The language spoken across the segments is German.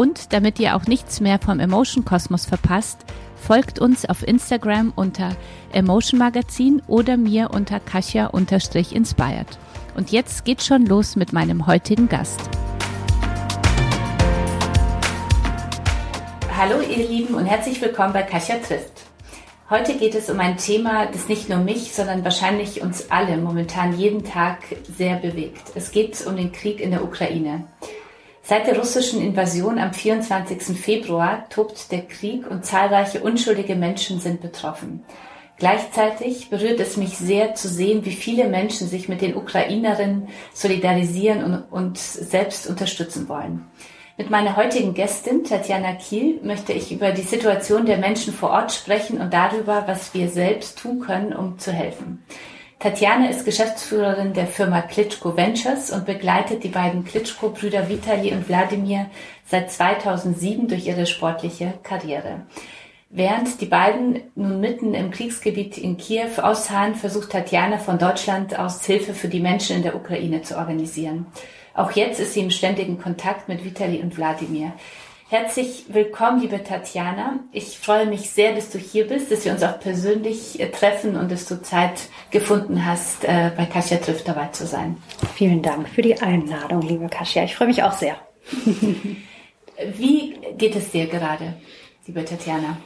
Und damit ihr auch nichts mehr vom Emotion Kosmos verpasst, folgt uns auf Instagram unter Emotion Magazin oder mir unter Kasia-inspired. Und jetzt geht's schon los mit meinem heutigen Gast. Hallo ihr Lieben und herzlich willkommen bei Kasia trifft. Heute geht es um ein Thema, das nicht nur mich, sondern wahrscheinlich uns alle momentan jeden Tag sehr bewegt. Es geht um den Krieg in der Ukraine. Seit der russischen Invasion am 24. Februar tobt der Krieg und zahlreiche unschuldige Menschen sind betroffen. Gleichzeitig berührt es mich sehr zu sehen, wie viele Menschen sich mit den Ukrainerinnen solidarisieren und, und selbst unterstützen wollen. Mit meiner heutigen Gästin, Tatjana Kiel, möchte ich über die Situation der Menschen vor Ort sprechen und darüber, was wir selbst tun können, um zu helfen. Tatjana ist Geschäftsführerin der Firma Klitschko Ventures und begleitet die beiden Klitschko-Brüder Vitali und Wladimir seit 2007 durch ihre sportliche Karriere. Während die beiden nun mitten im Kriegsgebiet in Kiew ausharren, versucht Tatjana von Deutschland aus Hilfe für die Menschen in der Ukraine zu organisieren. Auch jetzt ist sie im ständigen Kontakt mit Vitali und Wladimir. Herzlich willkommen, liebe Tatjana. Ich freue mich sehr, dass du hier bist, dass wir uns auch persönlich äh, treffen und dass du Zeit gefunden hast, äh, bei Kasia trifft dabei zu sein. Vielen Dank für die Einladung, liebe Kasia. Ich freue mich auch sehr. Wie geht es dir gerade, liebe Tatjana?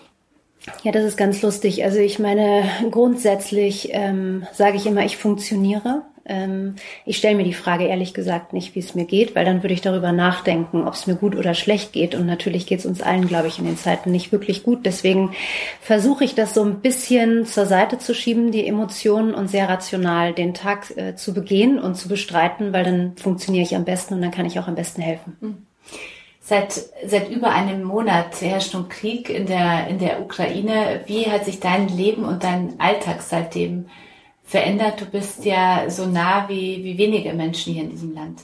Ja, das ist ganz lustig. Also ich meine, grundsätzlich ähm, sage ich immer, ich funktioniere. Ähm, ich stelle mir die Frage ehrlich gesagt nicht, wie es mir geht, weil dann würde ich darüber nachdenken, ob es mir gut oder schlecht geht. Und natürlich geht es uns allen, glaube ich, in den Zeiten nicht wirklich gut. Deswegen versuche ich das so ein bisschen zur Seite zu schieben, die Emotionen und sehr rational den Tag äh, zu begehen und zu bestreiten, weil dann funktioniere ich am besten und dann kann ich auch am besten helfen. Hm. Seit, seit über einem Monat herrscht nun Krieg in der, in der Ukraine. Wie hat sich dein Leben und dein Alltag seitdem verändert. Du bist ja so nah wie, wie wenige Menschen hier in diesem Land.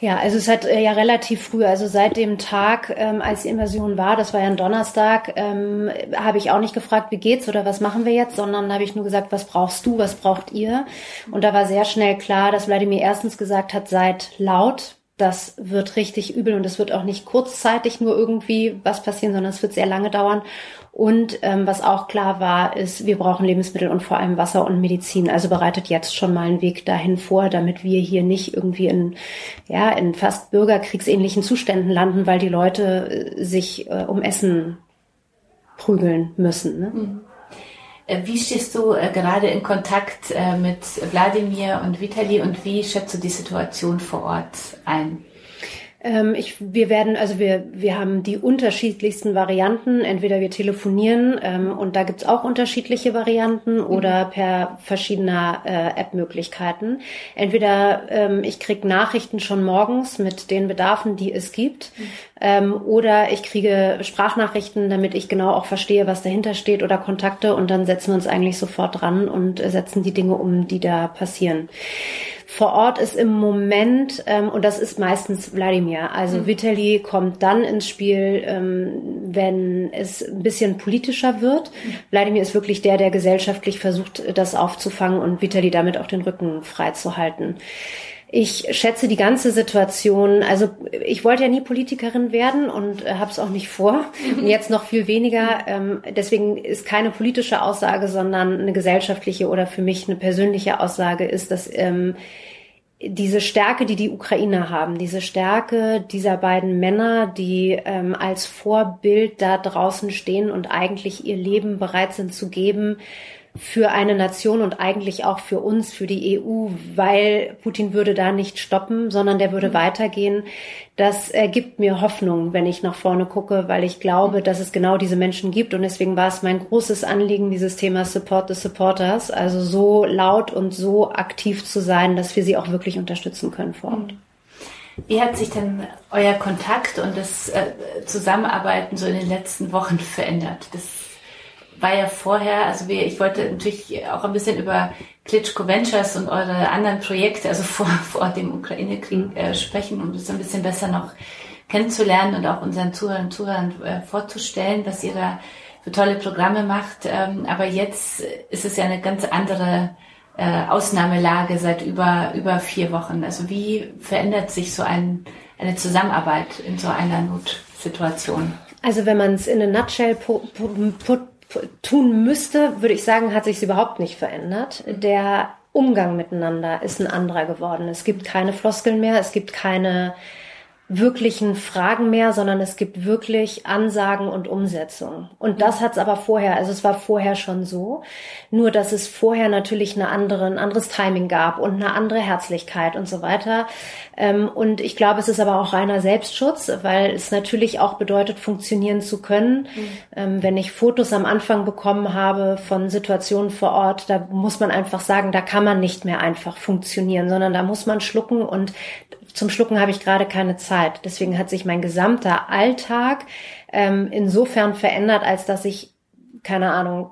Ja, also es hat äh, ja relativ früh, also seit dem Tag, ähm, als die Invasion war, das war ja ein Donnerstag, ähm, habe ich auch nicht gefragt, wie geht's oder was machen wir jetzt, sondern habe ich nur gesagt, was brauchst du, was braucht ihr? Und da war sehr schnell klar, dass Wladimir erstens gesagt hat, seid laut, das wird richtig übel und es wird auch nicht kurzzeitig nur irgendwie was passieren, sondern es wird sehr lange dauern. Und ähm, was auch klar war, ist, wir brauchen Lebensmittel und vor allem Wasser und Medizin. Also bereitet jetzt schon mal einen Weg dahin vor, damit wir hier nicht irgendwie in, ja, in fast bürgerkriegsähnlichen Zuständen landen, weil die Leute äh, sich äh, um Essen prügeln müssen. Ne? Mhm. Äh, wie stehst du äh, gerade in Kontakt äh, mit Wladimir und Vitali und wie schätzt du die Situation vor Ort ein? Ähm, ich, wir werden, also wir, wir haben die unterschiedlichsten Varianten. Entweder wir telefonieren ähm, und da gibt's auch unterschiedliche Varianten mhm. oder per verschiedener äh, App-Möglichkeiten. Entweder ähm, ich krieg Nachrichten schon morgens mit den Bedarfen, die es gibt, mhm. ähm, oder ich kriege Sprachnachrichten, damit ich genau auch verstehe, was dahinter steht oder Kontakte und dann setzen wir uns eigentlich sofort dran und setzen die Dinge um, die da passieren. Vor Ort ist im Moment, ähm, und das ist meistens Wladimir, also mhm. Vitali kommt dann ins Spiel, ähm, wenn es ein bisschen politischer wird. Mhm. Wladimir ist wirklich der, der gesellschaftlich versucht, das aufzufangen und Vitali damit auch den Rücken frei zu halten. Ich schätze die ganze Situation, also ich wollte ja nie Politikerin werden und äh, habe es auch nicht vor und jetzt noch viel weniger. Ähm, deswegen ist keine politische Aussage, sondern eine gesellschaftliche oder für mich eine persönliche Aussage ist, dass ähm, diese Stärke, die die Ukrainer haben, diese Stärke dieser beiden Männer, die ähm, als Vorbild da draußen stehen und eigentlich ihr Leben bereit sind zu geben, für eine Nation und eigentlich auch für uns, für die EU, weil Putin würde da nicht stoppen, sondern der würde mhm. weitergehen. Das äh, gibt mir Hoffnung, wenn ich nach vorne gucke, weil ich glaube, mhm. dass es genau diese Menschen gibt. Und deswegen war es mein großes Anliegen, dieses Thema Support the Supporters, also so laut und so aktiv zu sein, dass wir sie auch wirklich unterstützen können vor Ort. Mhm. Wie hat sich denn euer Kontakt und das äh, Zusammenarbeiten so in den letzten Wochen verändert? Das war ja vorher, also wir, ich wollte natürlich auch ein bisschen über Klitschko Ventures und eure anderen Projekte, also vor, vor dem Ukraine-Krieg äh, sprechen, um das ein bisschen besser noch kennenzulernen und auch unseren Zuhörern und Zuhörern äh, vorzustellen, was ihr da für tolle Programme macht. Ähm, aber jetzt ist es ja eine ganz andere äh, Ausnahmelage seit über, über vier Wochen. Also wie verändert sich so ein, eine Zusammenarbeit in so einer Notsituation? Also wenn man es in a nutshell tun müsste, würde ich sagen, hat sich überhaupt nicht verändert. Der Umgang miteinander ist ein anderer geworden. Es gibt keine Floskeln mehr, es gibt keine wirklichen Fragen mehr, sondern es gibt wirklich Ansagen und Umsetzung. Und das hat es aber vorher, also es war vorher schon so, nur dass es vorher natürlich eine andere, ein anderes Timing gab und eine andere Herzlichkeit und so weiter. Ähm, und ich glaube, es ist aber auch reiner Selbstschutz, weil es natürlich auch bedeutet, funktionieren zu können. Mhm. Wenn ich Fotos am Anfang bekommen habe von Situationen vor Ort, da muss man einfach sagen, da kann man nicht mehr einfach funktionieren, sondern da muss man schlucken und zum Schlucken habe ich gerade keine Zeit. Deswegen hat sich mein gesamter Alltag ähm, insofern verändert, als dass ich, keine Ahnung,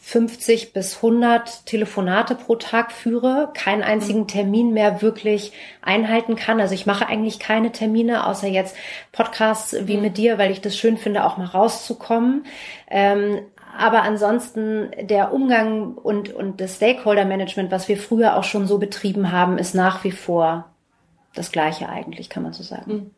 50 bis 100 Telefonate pro Tag führe, keinen einzigen Termin mehr wirklich einhalten kann. Also ich mache eigentlich keine Termine, außer jetzt Podcasts wie mit dir, weil ich das schön finde, auch mal rauszukommen. Ähm, aber ansonsten der Umgang und, und das Stakeholder Management, was wir früher auch schon so betrieben haben, ist nach wie vor das Gleiche eigentlich, kann man so sagen. Hm.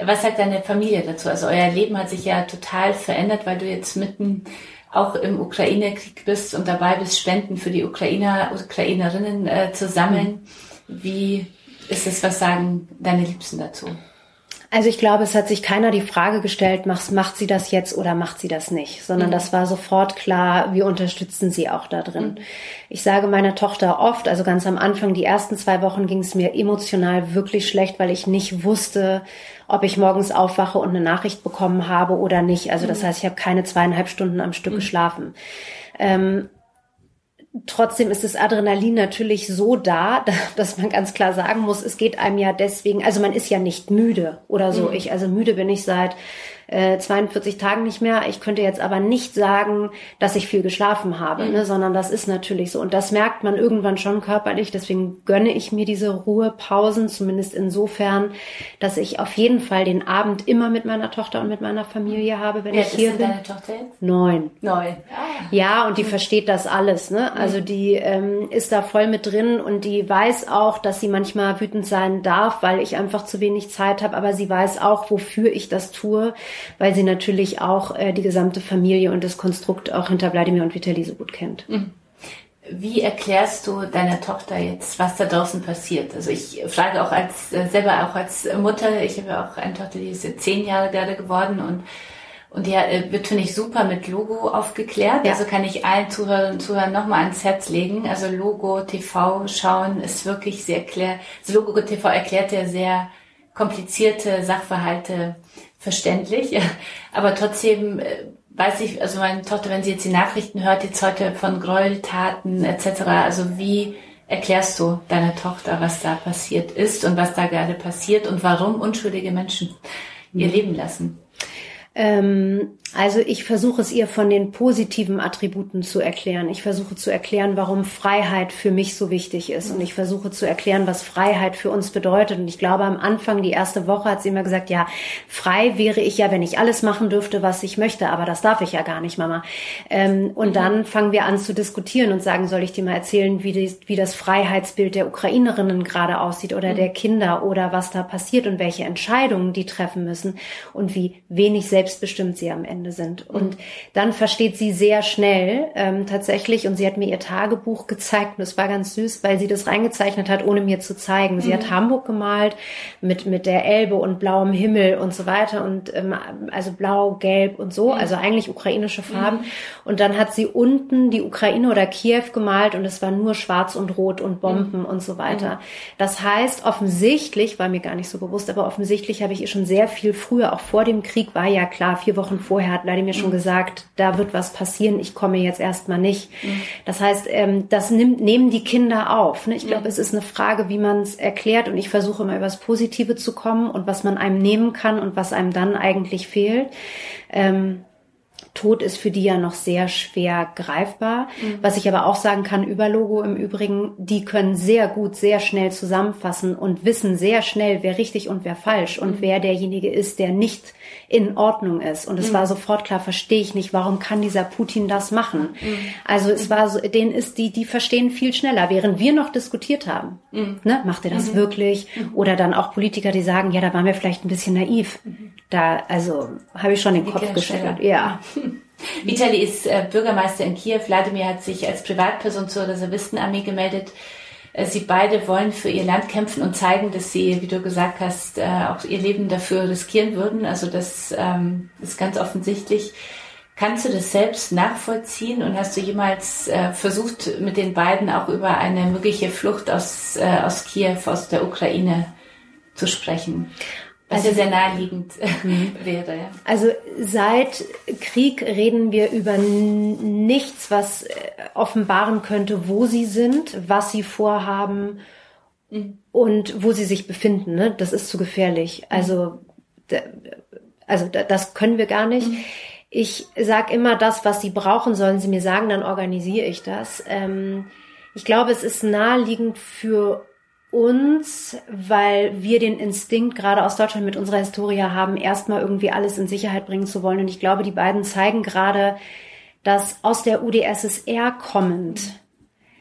Was sagt deine Familie dazu? Also euer Leben hat sich ja total verändert, weil du jetzt mitten auch im Ukraine-Krieg bist und dabei bist, Spenden für die Ukrainer, Ukrainerinnen äh, zu sammeln. Wie ist es, was sagen deine Liebsten dazu? Also ich glaube, es hat sich keiner die Frage gestellt, macht, macht sie das jetzt oder macht sie das nicht, sondern mhm. das war sofort klar, wir unterstützen sie auch da drin. Mhm. Ich sage meiner Tochter oft, also ganz am Anfang, die ersten zwei Wochen ging es mir emotional wirklich schlecht, weil ich nicht wusste, ob ich morgens aufwache und eine Nachricht bekommen habe oder nicht. Also das mhm. heißt, ich habe keine zweieinhalb Stunden am Stück mhm. geschlafen. Ähm, Trotzdem ist das Adrenalin natürlich so da, dass man ganz klar sagen muss, es geht einem ja deswegen, also man ist ja nicht müde oder so. Mhm. Ich, also müde bin ich seit äh, 42 Tagen nicht mehr. Ich könnte jetzt aber nicht sagen, dass ich viel geschlafen habe, mhm. ne, sondern das ist natürlich so. Und das merkt man irgendwann schon körperlich. Deswegen gönne ich mir diese Ruhepausen, zumindest insofern, dass ich auf jeden Fall den Abend immer mit meiner Tochter und mit meiner Familie habe, wenn Wie ich hier ist bin. Deine Tochter jetzt? Neun. Neun. Ah. Ja, und die mhm. versteht das alles. Ne? Also mhm. die ähm, ist da voll mit drin und die weiß auch, dass sie manchmal wütend sein darf, weil ich einfach zu wenig Zeit habe. Aber sie weiß auch, wofür ich das tue weil sie natürlich auch äh, die gesamte Familie und das Konstrukt auch hinter Wladimir und Vitali so gut kennt. Mhm. Wie erklärst du deiner Tochter jetzt, was da draußen passiert? Also ich frage auch als äh, selber auch als Mutter, ich habe ja auch eine Tochter, die ist jetzt zehn Jahre gerade geworden und und die äh, wird, finde ich, super mit Logo aufgeklärt. Ja. Also kann ich allen Zuhörern und Zuhörern nochmal ans Herz legen. Also Logo TV schauen ist wirklich sehr klar. Also Logo TV erklärt ja sehr komplizierte Sachverhalte verständlich. Aber trotzdem äh, weiß ich, also meine Tochter, wenn sie jetzt die Nachrichten hört, jetzt heute von Gräueltaten etc., also wie erklärst du deiner Tochter, was da passiert ist und was da gerade passiert und warum unschuldige Menschen ihr mhm. Leben lassen? Ähm, also ich versuche es ihr von den positiven Attributen zu erklären. Ich versuche zu erklären, warum Freiheit für mich so wichtig ist. Und ich versuche zu erklären, was Freiheit für uns bedeutet. Und ich glaube, am Anfang, die erste Woche, hat sie immer gesagt, ja, frei wäre ich ja, wenn ich alles machen dürfte, was ich möchte. Aber das darf ich ja gar nicht, Mama. Ähm, und dann fangen wir an zu diskutieren und sagen, soll ich dir mal erzählen, wie, die, wie das Freiheitsbild der Ukrainerinnen gerade aussieht oder der Kinder oder was da passiert und welche Entscheidungen die treffen müssen und wie wenig selbstbestimmt sie am Ende Ende sind. Und dann versteht sie sehr schnell ähm, tatsächlich, und sie hat mir ihr Tagebuch gezeigt, und es war ganz süß, weil sie das reingezeichnet hat, ohne mir zu zeigen. Sie mhm. hat Hamburg gemalt mit, mit der Elbe und blauem Himmel und so weiter und ähm, also blau, gelb und so, mhm. also eigentlich ukrainische Farben. Mhm. Und dann hat sie unten die Ukraine oder Kiew gemalt und es war nur schwarz und rot und Bomben mhm. und so weiter. Mhm. Das heißt, offensichtlich, war mir gar nicht so bewusst, aber offensichtlich habe ich ihr schon sehr viel früher, auch vor dem Krieg, war ja klar, vier Wochen vorher hat Wladimir mhm. schon gesagt, da wird was passieren, ich komme jetzt erstmal nicht. Mhm. Das heißt, ähm, das nimmt, nehmen die Kinder auf. Ne? Ich glaube, mhm. es ist eine Frage, wie man es erklärt und ich versuche immer über das Positive zu kommen und was man einem nehmen kann und was einem dann eigentlich fehlt. Ähm, Tod ist für die ja noch sehr schwer greifbar. Mhm. Was ich aber auch sagen kann über Logo im Übrigen, die können sehr gut, sehr schnell zusammenfassen und wissen sehr schnell, wer richtig und wer falsch und mhm. wer derjenige ist, der nicht in Ordnung ist. Und es mhm. war sofort klar, verstehe ich nicht, warum kann dieser Putin das machen? Mhm. Also es war so, denen ist die, die verstehen viel schneller, während wir noch diskutiert haben. Mhm. Ne, macht er das mhm. wirklich? Oder dann auch Politiker, die sagen, ja, da waren wir vielleicht ein bisschen naiv. Da, also habe ich schon den Kopf geschüttelt. Ja. Vitali ist äh, Bürgermeister in Kiew. Wladimir hat sich als Privatperson zur Reservistenarmee gemeldet. Äh, sie beide wollen für ihr Land kämpfen und zeigen, dass sie, wie du gesagt hast, äh, auch ihr Leben dafür riskieren würden. Also das ähm, ist ganz offensichtlich. Kannst du das selbst nachvollziehen und hast du jemals versucht, mit den beiden auch über eine mögliche Flucht aus, aus Kiew, aus der Ukraine zu sprechen? Was also, ja sehr naheliegend mhm. wäre. Ja. Also seit Krieg reden wir über nichts, was äh, offenbaren könnte, wo sie sind, was sie vorhaben mhm. und wo sie sich befinden. Ne? Das ist zu gefährlich. Mhm. Also, also das können wir gar nicht. Mhm. Ich sag immer, das, was sie brauchen, sollen sie mir sagen, dann organisiere ich das. Ähm, ich glaube, es ist naheliegend für uns, weil wir den Instinkt gerade aus Deutschland mit unserer Historie haben, erstmal irgendwie alles in Sicherheit bringen zu wollen. Und ich glaube, die beiden zeigen gerade, dass aus der UdSSR kommend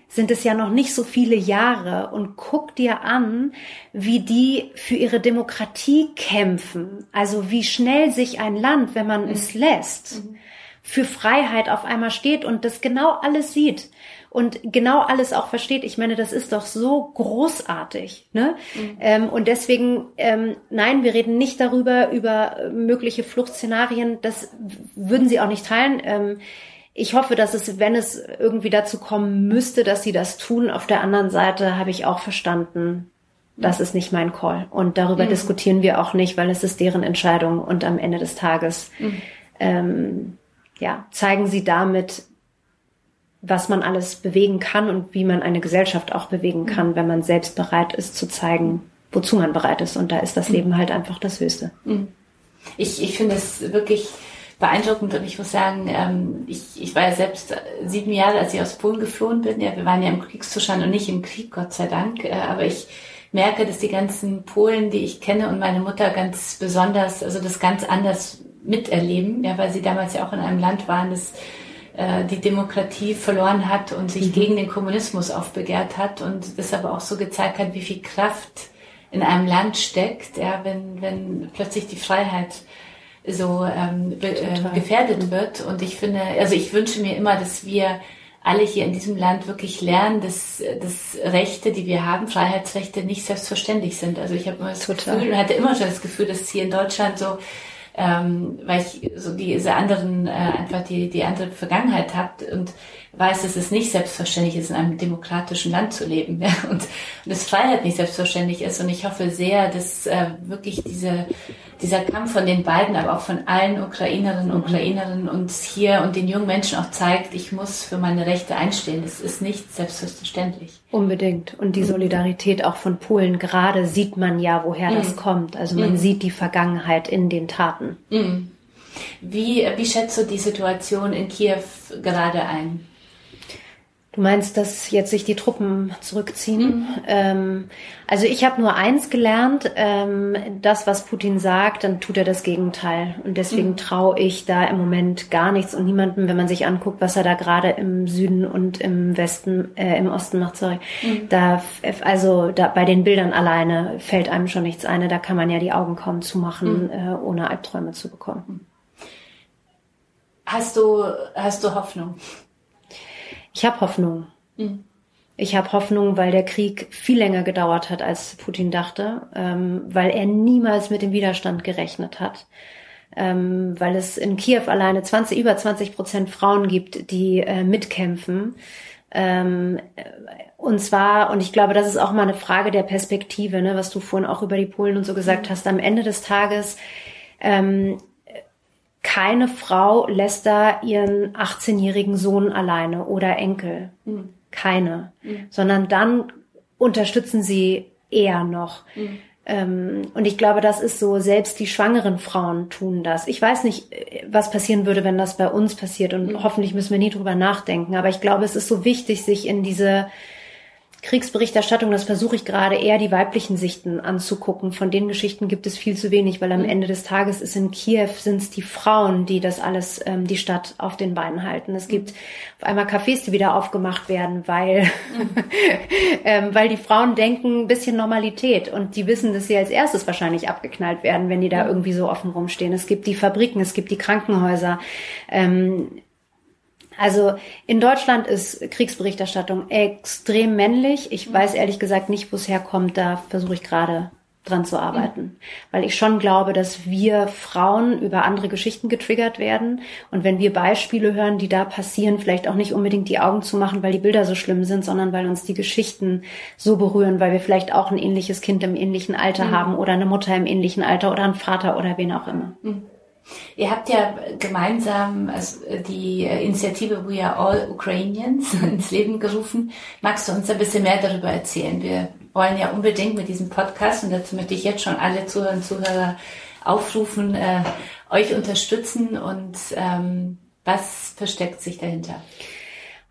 sind es ja noch nicht so viele Jahre und guck dir an, wie die für ihre Demokratie kämpfen. Also wie schnell sich ein Land, wenn man mhm. es lässt, mhm. für Freiheit auf einmal steht und das genau alles sieht und genau alles auch versteht. Ich meine, das ist doch so großartig. Ne? Mhm. Ähm, und deswegen, ähm, nein, wir reden nicht darüber, über mögliche Fluchtszenarien. Das würden sie auch nicht teilen. Ähm, ich hoffe, dass es, wenn es irgendwie dazu kommen müsste, dass sie das tun. Auf der anderen Seite habe ich auch verstanden, das ist nicht mein Call. Und darüber mhm. diskutieren wir auch nicht, weil es ist deren Entscheidung. Und am Ende des Tages mhm. ähm, ja, zeigen sie damit, was man alles bewegen kann und wie man eine Gesellschaft auch bewegen mhm. kann, wenn man selbst bereit ist zu zeigen, wozu man bereit ist. Und da ist das mhm. Leben halt einfach das Höchste. Mhm. Ich, ich finde es wirklich beeindruckend und ich muss sagen, ähm, ich, ich war ja selbst sieben Jahre, als ich aus Polen geflohen bin. Ja, wir waren ja im Kriegszustand und nicht im Krieg, Gott sei Dank. Äh, aber ich merke, dass die ganzen Polen, die ich kenne und meine Mutter ganz besonders, also das ganz anders miterleben, ja, weil sie damals ja auch in einem Land waren, das äh, die Demokratie verloren hat und sich mhm. gegen den Kommunismus aufbegehrt hat und das aber auch so gezeigt hat, wie viel Kraft in einem Land steckt, ja, wenn, wenn plötzlich die Freiheit so ähm, äh, gefährdet wird. Und ich finde, also ich wünsche mir immer, dass wir alle hier in diesem Land wirklich lernen, dass, dass Rechte, die wir haben, Freiheitsrechte nicht selbstverständlich sind. Also ich habe immer das Total. Gefühl, hatte immer schon das Gefühl, dass hier in Deutschland so ähm, weil ich so diese anderen, äh, einfach die, die andere Vergangenheit habe und weiß, dass es nicht selbstverständlich ist, in einem demokratischen Land zu leben ja? und, und dass Freiheit nicht selbstverständlich ist. Und ich hoffe sehr, dass äh, wirklich diese, dieser Kampf von den beiden, aber auch von allen Ukrainerinnen und Ukrainerinnen uns hier und den jungen Menschen auch zeigt, ich muss für meine Rechte einstehen. Das ist nicht selbstverständlich. Unbedingt. Und die Solidarität auch von Polen gerade sieht man ja, woher mhm. das kommt. Also man mhm. sieht die Vergangenheit in den Taten. Mhm. Wie, wie schätzt du die Situation in Kiew gerade ein? Du meinst, dass jetzt sich die Truppen zurückziehen? Mhm. Ähm, also ich habe nur eins gelernt, ähm, das, was Putin sagt, dann tut er das Gegenteil. Und deswegen mhm. traue ich da im Moment gar nichts und niemandem, wenn man sich anguckt, was er da gerade im Süden und im Westen, äh, im Osten macht, sorry. Mhm. Da, also da bei den Bildern alleine fällt einem schon nichts ein. Da kann man ja die Augen kaum zumachen, mhm. äh, ohne Albträume zu bekommen. Hast du, hast du Hoffnung? Ich habe Hoffnung. Mhm. Ich habe Hoffnung, weil der Krieg viel länger gedauert hat, als Putin dachte, ähm, weil er niemals mit dem Widerstand gerechnet hat, ähm, weil es in Kiew alleine 20, über 20 Prozent Frauen gibt, die äh, mitkämpfen. Ähm, und zwar, und ich glaube, das ist auch mal eine Frage der Perspektive, ne, was du vorhin auch über die Polen und so gesagt mhm. hast. Am Ende des Tages ähm, keine Frau lässt da ihren 18-jährigen Sohn alleine oder Enkel. Mhm. Keine. Mhm. Sondern dann unterstützen sie eher noch. Mhm. Ähm, und ich glaube, das ist so, selbst die schwangeren Frauen tun das. Ich weiß nicht, was passieren würde, wenn das bei uns passiert und mhm. hoffentlich müssen wir nie drüber nachdenken. Aber ich glaube, es ist so wichtig, sich in diese Kriegsberichterstattung, das versuche ich gerade eher die weiblichen Sichten anzugucken. Von den Geschichten gibt es viel zu wenig, weil am mhm. Ende des Tages ist in Kiew sind es die Frauen, die das alles, ähm, die Stadt auf den Beinen halten. Es gibt auf einmal Cafés, die wieder aufgemacht werden, weil, mhm. ähm, weil die Frauen denken, ein bisschen Normalität und die wissen, dass sie als erstes wahrscheinlich abgeknallt werden, wenn die da mhm. irgendwie so offen rumstehen. Es gibt die Fabriken, es gibt die Krankenhäuser. Ähm, also in Deutschland ist Kriegsberichterstattung extrem männlich. Ich mhm. weiß ehrlich gesagt nicht, wo es herkommt. Da versuche ich gerade dran zu arbeiten. Mhm. Weil ich schon glaube, dass wir Frauen über andere Geschichten getriggert werden. Und wenn wir Beispiele hören, die da passieren, vielleicht auch nicht unbedingt die Augen zu machen, weil die Bilder so schlimm sind, sondern weil uns die Geschichten so berühren, weil wir vielleicht auch ein ähnliches Kind im ähnlichen Alter mhm. haben oder eine Mutter im ähnlichen Alter oder einen Vater oder wen auch immer. Mhm. Ihr habt ja gemeinsam also die Initiative We Are All Ukrainians ins Leben gerufen. Magst du uns ein bisschen mehr darüber erzählen? Wir wollen ja unbedingt mit diesem Podcast, und dazu möchte ich jetzt schon alle Zuhörer und Zuhörer aufrufen, äh, euch unterstützen und ähm, was versteckt sich dahinter?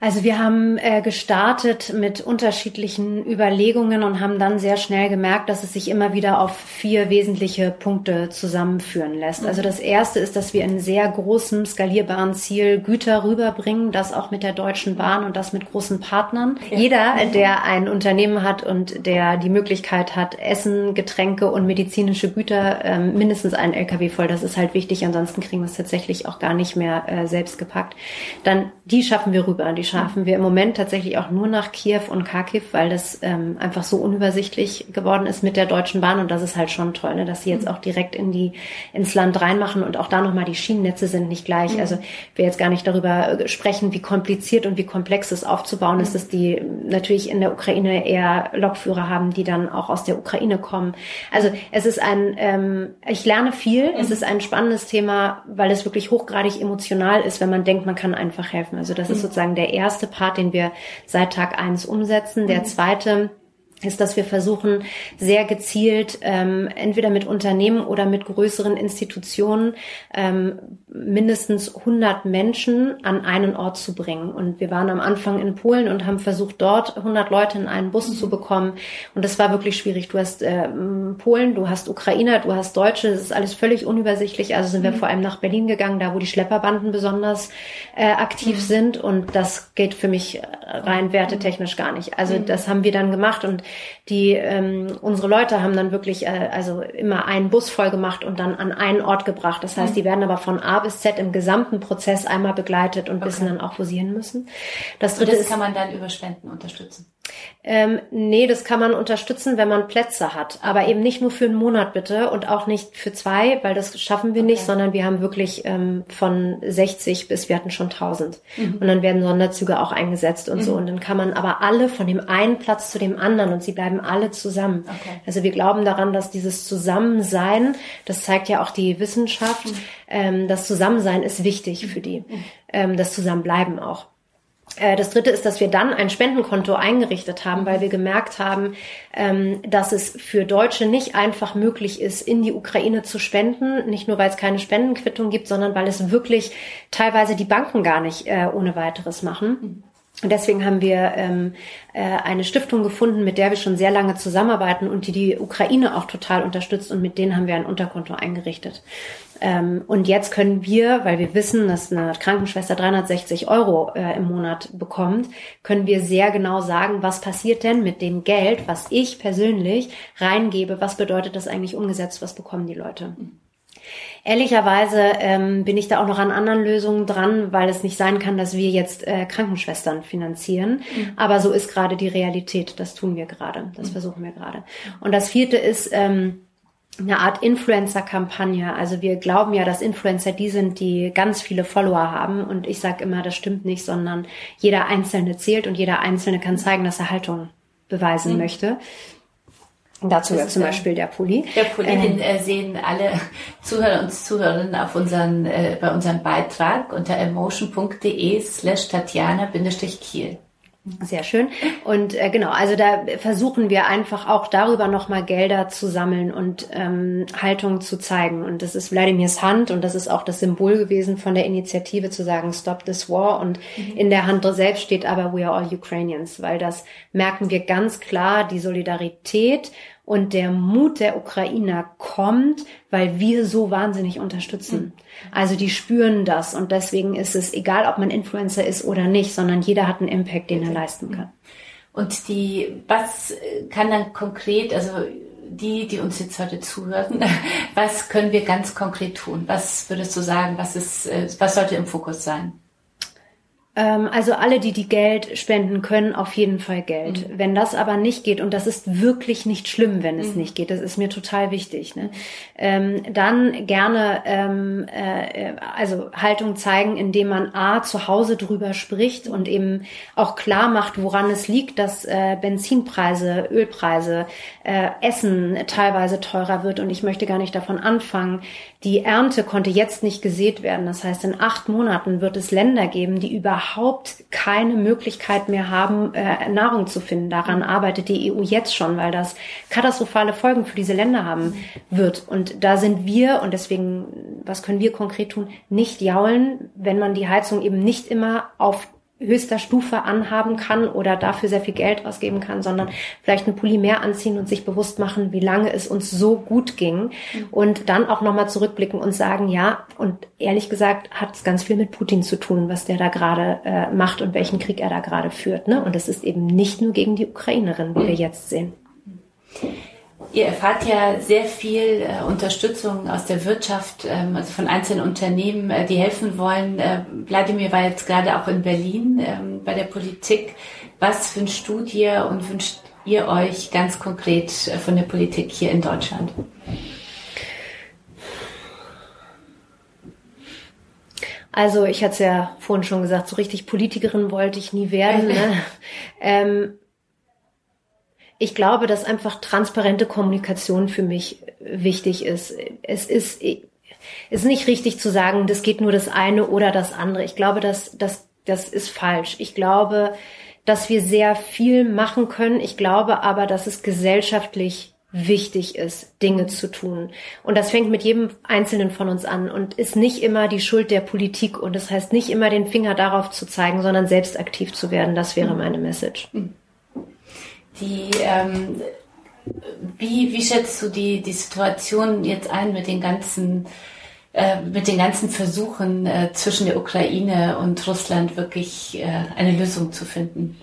Also wir haben äh, gestartet mit unterschiedlichen Überlegungen und haben dann sehr schnell gemerkt, dass es sich immer wieder auf vier wesentliche Punkte zusammenführen lässt. Mhm. Also das erste ist, dass wir in sehr großem skalierbaren Ziel Güter rüberbringen, das auch mit der Deutschen Bahn und das mit großen Partnern. Ja. Jeder, der ein Unternehmen hat und der die Möglichkeit hat, Essen, Getränke und medizinische Güter ähm, mindestens einen LKW voll, das ist halt wichtig. Ansonsten kriegen wir es tatsächlich auch gar nicht mehr äh, selbst gepackt. Dann die schaffen wir rüber. Die schaffen wir im Moment tatsächlich auch nur nach Kiew und Kharkiv, weil das ähm, einfach so unübersichtlich geworden ist mit der Deutschen Bahn und das ist halt schon toll, ne, dass sie jetzt mhm. auch direkt in die ins Land reinmachen und auch da nochmal die Schienennetze sind nicht gleich. Mhm. Also wir jetzt gar nicht darüber äh, sprechen, wie kompliziert und wie komplex es aufzubauen mhm. ist, dass die natürlich in der Ukraine eher Lokführer haben, die dann auch aus der Ukraine kommen. Also es ist ein, ähm, ich lerne viel, es mhm. ist ein spannendes Thema, weil es wirklich hochgradig emotional ist, wenn man denkt, man kann einfach helfen. Also das ist mhm. sozusagen der erste Part, den wir seit Tag eins umsetzen. Der mhm. zweite ist, dass wir versuchen, sehr gezielt ähm, entweder mit Unternehmen oder mit größeren Institutionen ähm, mindestens 100 Menschen an einen Ort zu bringen. Und wir waren am Anfang in Polen und haben versucht, dort 100 Leute in einen Bus mhm. zu bekommen. Und das war wirklich schwierig. Du hast äh, Polen, du hast Ukrainer, du hast Deutsche. Das ist alles völlig unübersichtlich. Also sind mhm. wir vor allem nach Berlin gegangen, da wo die Schlepperbanden besonders äh, aktiv mhm. sind. Und das geht für mich rein wertetechnisch gar nicht. Also mhm. das haben wir dann gemacht und die ähm, unsere Leute haben dann wirklich äh, also immer einen Bus voll gemacht und dann an einen Ort gebracht. Das heißt, mhm. die werden aber von A bis Z im gesamten Prozess einmal begleitet und okay. wissen dann auch, wo sie hin müssen. Das dritte und das ist, kann man dann über Spenden unterstützen. Ähm, nee, das kann man unterstützen, wenn man Plätze hat. Aber eben nicht nur für einen Monat bitte und auch nicht für zwei, weil das schaffen wir okay. nicht, sondern wir haben wirklich ähm, von 60 bis wir hatten schon 1000. Mhm. Und dann werden Sonderzüge auch eingesetzt und mhm. so. Und dann kann man aber alle von dem einen Platz zu dem anderen und sie bleiben alle zusammen. Okay. Also wir glauben daran, dass dieses Zusammensein, das zeigt ja auch die Wissenschaft, mhm. ähm, das Zusammensein ist wichtig für die. Mhm. Ähm, das Zusammenbleiben auch. Äh, das dritte ist, dass wir dann ein Spendenkonto eingerichtet haben, weil wir gemerkt haben, ähm, dass es für Deutsche nicht einfach möglich ist, in die Ukraine zu spenden. Nicht nur, weil es keine Spendenquittung gibt, sondern weil es wirklich teilweise die Banken gar nicht äh, ohne weiteres machen. Und deswegen haben wir ähm, äh, eine Stiftung gefunden, mit der wir schon sehr lange zusammenarbeiten und die die Ukraine auch total unterstützt. Und mit denen haben wir ein Unterkonto eingerichtet. Ähm, und jetzt können wir, weil wir wissen, dass eine Krankenschwester 360 Euro äh, im Monat bekommt, können wir sehr genau sagen, was passiert denn mit dem Geld, was ich persönlich reingebe, was bedeutet das eigentlich umgesetzt, was bekommen die Leute. Ehrlicherweise ähm, bin ich da auch noch an anderen Lösungen dran, weil es nicht sein kann, dass wir jetzt äh, Krankenschwestern finanzieren. Mhm. Aber so ist gerade die Realität. Das tun wir gerade. Das mhm. versuchen wir gerade. Und das vierte ist, ähm, eine Art Influencer-Kampagne. Also wir glauben ja, dass Influencer die sind, die ganz viele Follower haben. Und ich sage immer, das stimmt nicht, sondern jeder Einzelne zählt und jeder Einzelne kann zeigen, dass er Haltung beweisen mhm. möchte. Dazu gehört zum Beispiel der Pulli. Der Pulli, ähm, den äh, sehen alle Zuhörer und Zuhörerinnen auf unseren, äh, bei unserem Beitrag unter emotion.de slash Tatjana-Kiel. Sehr schön. Und äh, genau, also da versuchen wir einfach auch darüber nochmal Gelder zu sammeln und ähm, Haltung zu zeigen. Und das ist Wladimirs Hand und das ist auch das Symbol gewesen von der Initiative zu sagen, Stop this War. Und mhm. in der Hand selbst steht aber We are all Ukrainians, weil das merken wir ganz klar, die Solidarität und der Mut der Ukrainer kommt, weil wir so wahnsinnig unterstützen. Also die spüren das und deswegen ist es egal, ob man Influencer ist oder nicht, sondern jeder hat einen Impact, den er leisten kann. Und die, was kann dann konkret, also die, die uns jetzt heute zuhören, was können wir ganz konkret tun? Was würdest du sagen, was ist, was sollte im Fokus sein? Ähm, also alle, die die Geld spenden können, auf jeden Fall Geld. Mhm. Wenn das aber nicht geht, und das ist wirklich nicht schlimm, wenn es mhm. nicht geht, das ist mir total wichtig, ne? ähm, dann gerne ähm, äh, also Haltung zeigen, indem man A zu Hause drüber spricht und eben auch klar macht, woran es liegt, dass äh, Benzinpreise, Ölpreise, äh, Essen teilweise teurer wird. Und ich möchte gar nicht davon anfangen, die Ernte konnte jetzt nicht gesät werden. Das heißt, in acht Monaten wird es Länder geben, die überhaupt keine Möglichkeit mehr haben, äh, Nahrung zu finden. Daran arbeitet die EU jetzt schon, weil das katastrophale Folgen für diese Länder haben wird. Und da sind wir, und deswegen, was können wir konkret tun, nicht jaulen, wenn man die Heizung eben nicht immer auf höchster Stufe anhaben kann oder dafür sehr viel Geld ausgeben kann, sondern vielleicht ein Pulli mehr anziehen und sich bewusst machen, wie lange es uns so gut ging mhm. und dann auch nochmal zurückblicken und sagen, ja, und ehrlich gesagt hat es ganz viel mit Putin zu tun, was der da gerade äh, macht und welchen Krieg er da gerade führt. Ne? Und es ist eben nicht nur gegen die Ukrainerin, wie wir jetzt sehen. Ihr erfahrt ja sehr viel äh, Unterstützung aus der Wirtschaft, ähm, also von einzelnen Unternehmen, äh, die helfen wollen. Äh, Wladimir war jetzt gerade auch in Berlin ähm, bei der Politik. Was wünscht du dir und wünscht ihr euch ganz konkret äh, von der Politik hier in Deutschland? Also ich hatte es ja vorhin schon gesagt, so richtig Politikerin wollte ich nie werden. Ne? ähm, ich glaube, dass einfach transparente Kommunikation für mich wichtig ist. Es ist, es ist nicht richtig zu sagen, das geht nur das eine oder das andere. Ich glaube, dass das, das ist falsch. Ich glaube, dass wir sehr viel machen können. Ich glaube aber, dass es gesellschaftlich wichtig ist, Dinge zu tun. Und das fängt mit jedem Einzelnen von uns an und ist nicht immer die Schuld der Politik. Und das heißt nicht immer den Finger darauf zu zeigen, sondern selbst aktiv zu werden. Das wäre meine Message. Mhm. Die, ähm, wie, wie schätzt du die, die Situation jetzt ein mit den ganzen, äh, mit den ganzen Versuchen äh, zwischen der Ukraine und Russland wirklich äh, eine Lösung zu finden?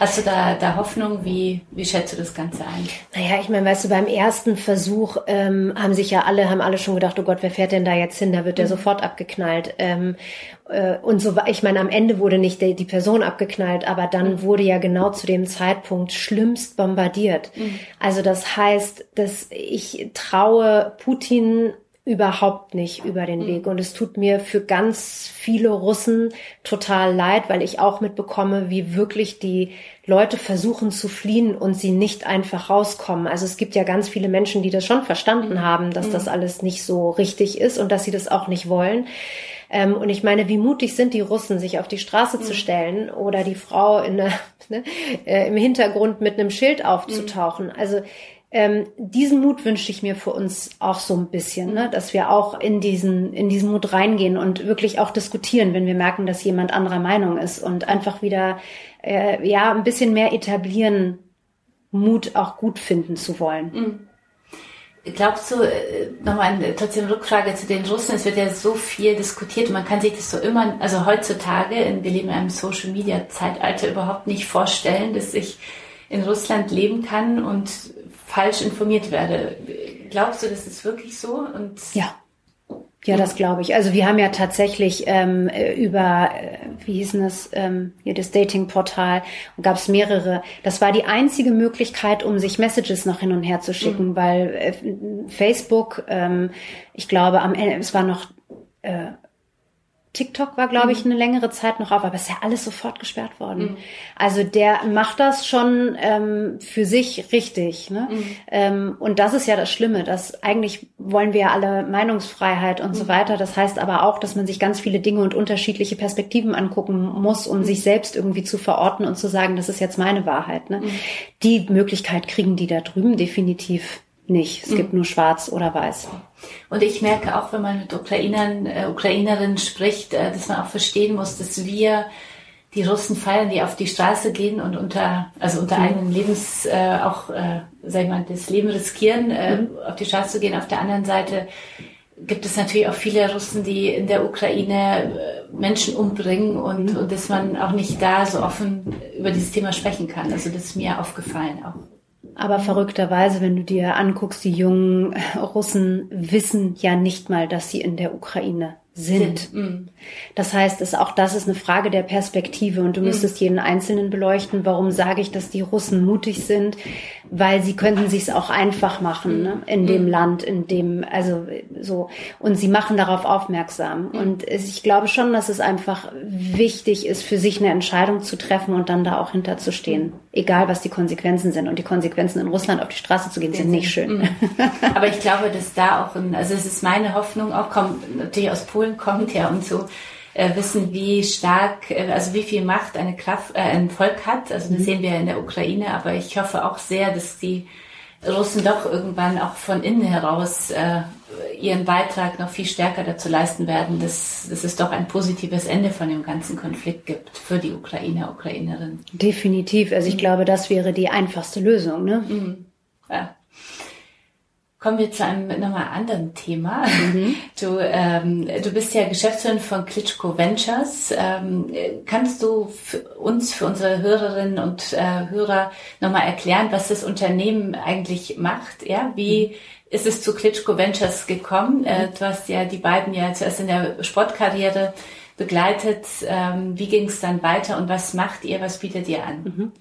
Hast du da, da Hoffnung? Wie, wie schätzt du das Ganze ein? Naja, ich meine, weißt du, beim ersten Versuch ähm, haben sich ja alle, haben alle schon gedacht, oh Gott, wer fährt denn da jetzt hin? Da wird der mhm. sofort abgeknallt. Ähm, äh, und so, ich meine, am Ende wurde nicht die, die Person abgeknallt, aber dann mhm. wurde ja genau zu dem Zeitpunkt schlimmst bombardiert. Mhm. Also das heißt, dass ich traue Putin überhaupt nicht über den mhm. Weg. Und es tut mir für ganz viele Russen total leid, weil ich auch mitbekomme, wie wirklich die Leute versuchen zu fliehen und sie nicht einfach rauskommen. Also es gibt ja ganz viele Menschen, die das schon verstanden mhm. haben, dass das mhm. alles nicht so richtig ist und dass sie das auch nicht wollen. Ähm, und ich meine, wie mutig sind die Russen, sich auf die Straße zu stellen oder die Frau in der, ne, äh, im Hintergrund mit einem Schild aufzutauchen. Also ähm, diesen Mut wünsche ich mir für uns auch so ein bisschen, ne? dass wir auch in diesen, in diesen Mut reingehen und wirklich auch diskutieren, wenn wir merken, dass jemand anderer Meinung ist und einfach wieder, äh, ja, ein bisschen mehr etablieren, Mut auch gut finden zu wollen. Mhm. Glaubst du, äh, nochmal eine, trotzdem Rückfrage zu den Russen, es wird ja so viel diskutiert, man kann sich das so immer, also heutzutage, wir leben in einem Social Media Zeitalter, überhaupt nicht vorstellen, dass ich in Russland leben kann und falsch informiert werde. Glaubst du, das ist wirklich so? Und ja. Ja, das glaube ich. Also wir haben ja tatsächlich ähm, über, äh, wie hieß das, ähm, hier das Dating-Portal, gab es mehrere. Das war die einzige Möglichkeit, um sich Messages noch hin und her zu schicken, mhm. weil äh, Facebook, ähm, ich glaube, am Ende, es war noch äh, TikTok war, glaube ich, mhm. eine längere Zeit noch auf, aber ist ja alles sofort gesperrt worden. Mhm. Also der macht das schon ähm, für sich richtig. Ne? Mhm. Ähm, und das ist ja das Schlimme, dass eigentlich wollen wir ja alle Meinungsfreiheit und so mhm. weiter. Das heißt aber auch, dass man sich ganz viele Dinge und unterschiedliche Perspektiven angucken muss, um mhm. sich selbst irgendwie zu verorten und zu sagen, das ist jetzt meine Wahrheit. Ne? Mhm. Die Möglichkeit kriegen die da drüben definitiv nicht. Es mhm. gibt nur schwarz oder weiß. Und ich merke auch, wenn man mit Ukrainern, äh, Ukrainerinnen spricht, äh, dass man auch verstehen muss, dass wir die Russen feiern, die auf die Straße gehen und unter, also unter mhm. eigenen Lebens, äh, auch, äh, sag ich mal, das Leben riskieren, äh, mhm. auf die Straße zu gehen. Auf der anderen Seite gibt es natürlich auch viele Russen, die in der Ukraine äh, Menschen umbringen und, mhm. und dass man auch nicht da so offen über dieses Thema sprechen kann. Also das ist mir aufgefallen auch. Aber verrückterweise, wenn du dir anguckst, die jungen Russen wissen ja nicht mal, dass sie in der Ukraine sind. Mhm. Das heißt, es, auch das ist eine Frage der Perspektive und du mhm. müsstest jeden Einzelnen beleuchten. Warum sage ich, dass die Russen mutig sind? Weil sie könnten sich auch einfach machen ne? in mhm. dem Land, in dem, also so, und sie machen darauf aufmerksam. Mhm. Und ich glaube schon, dass es einfach wichtig ist, für sich eine Entscheidung zu treffen und dann da auch hinterzustehen. Egal, was die Konsequenzen sind. Und die Konsequenzen in Russland auf die Straße zu gehen, sind nicht schön. Aber ich glaube, dass da auch, ein, also es ist meine Hoffnung, auch kommt natürlich aus Polen, Polen kommt, ja, und so äh, wissen, wie stark, äh, also wie viel Macht eine Kraft, äh, ein Volk hat. Also das mhm. sehen wir in der Ukraine, aber ich hoffe auch sehr, dass die Russen doch irgendwann auch von innen heraus äh, ihren Beitrag noch viel stärker dazu leisten werden, dass, dass es doch ein positives Ende von dem ganzen Konflikt gibt für die Ukrainer, Ukrainerinnen. Definitiv. Also ich mhm. glaube, das wäre die einfachste Lösung. Ne? Mhm. Ja. Kommen wir zu einem nochmal anderen Thema. Mhm. Du, ähm, du bist ja Geschäftsführerin von Klitschko Ventures. Ähm, kannst du für uns, für unsere Hörerinnen und äh, Hörer nochmal erklären, was das Unternehmen eigentlich macht? Ja, wie mhm. ist es zu Klitschko Ventures gekommen? Äh, du hast ja die beiden ja zuerst in der Sportkarriere begleitet. Ähm, wie ging es dann weiter und was macht ihr, was bietet ihr an? Mhm.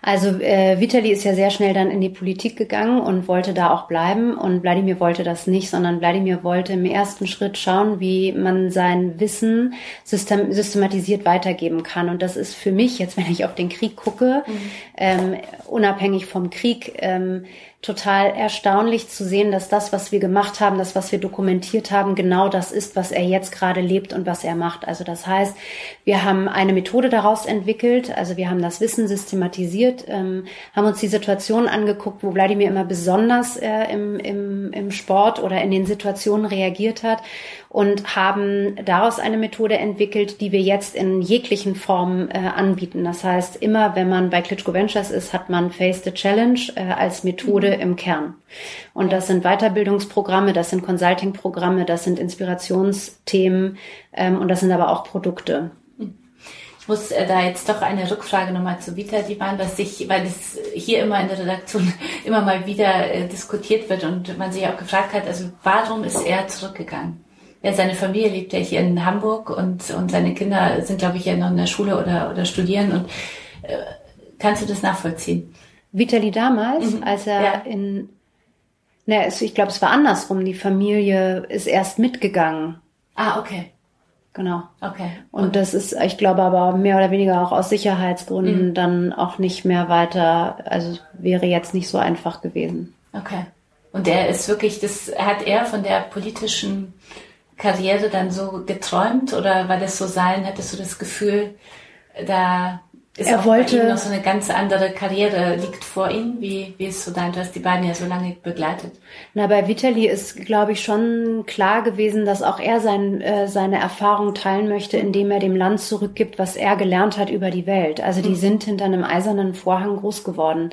Also äh, Vitali ist ja sehr schnell dann in die Politik gegangen und wollte da auch bleiben und Wladimir wollte das nicht, sondern Wladimir wollte im ersten Schritt schauen, wie man sein Wissen system systematisiert weitergeben kann. Und das ist für mich, jetzt wenn ich auf den Krieg gucke, mhm. ähm, unabhängig vom Krieg, ähm, total erstaunlich zu sehen, dass das, was wir gemacht haben, das, was wir dokumentiert haben, genau das ist, was er jetzt gerade lebt und was er macht. Also das heißt, wir haben eine Methode daraus entwickelt, also wir haben das Wissen systematisiert, ähm, haben uns die Situation angeguckt, wo Wladimir immer besonders äh, im, im, im Sport oder in den Situationen reagiert hat und haben daraus eine Methode entwickelt, die wir jetzt in jeglichen Formen äh, anbieten. Das heißt, immer wenn man bei Klitschko Ventures ist, hat man Face the Challenge äh, als Methode. Im Kern. Und das sind Weiterbildungsprogramme, das sind Consulting-Programme, das sind Inspirationsthemen ähm, und das sind aber auch Produkte. Ich muss äh, da jetzt doch eine Rückfrage nochmal zu Vita Divan, was sich, weil es hier immer in der Redaktion immer mal wieder äh, diskutiert wird und man sich auch gefragt hat, also warum ist er zurückgegangen? ja, seine Familie lebt ja hier in Hamburg und, und seine Kinder sind, glaube ich, ja noch in der Schule oder, oder studieren. Und äh, kannst du das nachvollziehen? Vitali damals, mhm. als er ja. in, na, ich glaube, es war andersrum. Die Familie ist erst mitgegangen. Ah, okay. Genau. Okay. Und, und das ist, ich glaube aber mehr oder weniger auch aus Sicherheitsgründen mhm. dann auch nicht mehr weiter, also wäre jetzt nicht so einfach gewesen. Okay. Und er ist wirklich, das hat er von der politischen Karriere dann so geträumt oder war das so sein? Hattest du das Gefühl, da ist er wollte, noch so eine ganz andere Karriere liegt vor ihm? Wie, wie ist so dein, du hast die beiden ja so lange begleitet. Na, bei Vitali ist, glaube ich, schon klar gewesen, dass auch er sein, äh, seine Erfahrung teilen möchte, indem er dem Land zurückgibt, was er gelernt hat über die Welt. Also die mhm. sind hinter einem eisernen Vorhang groß geworden.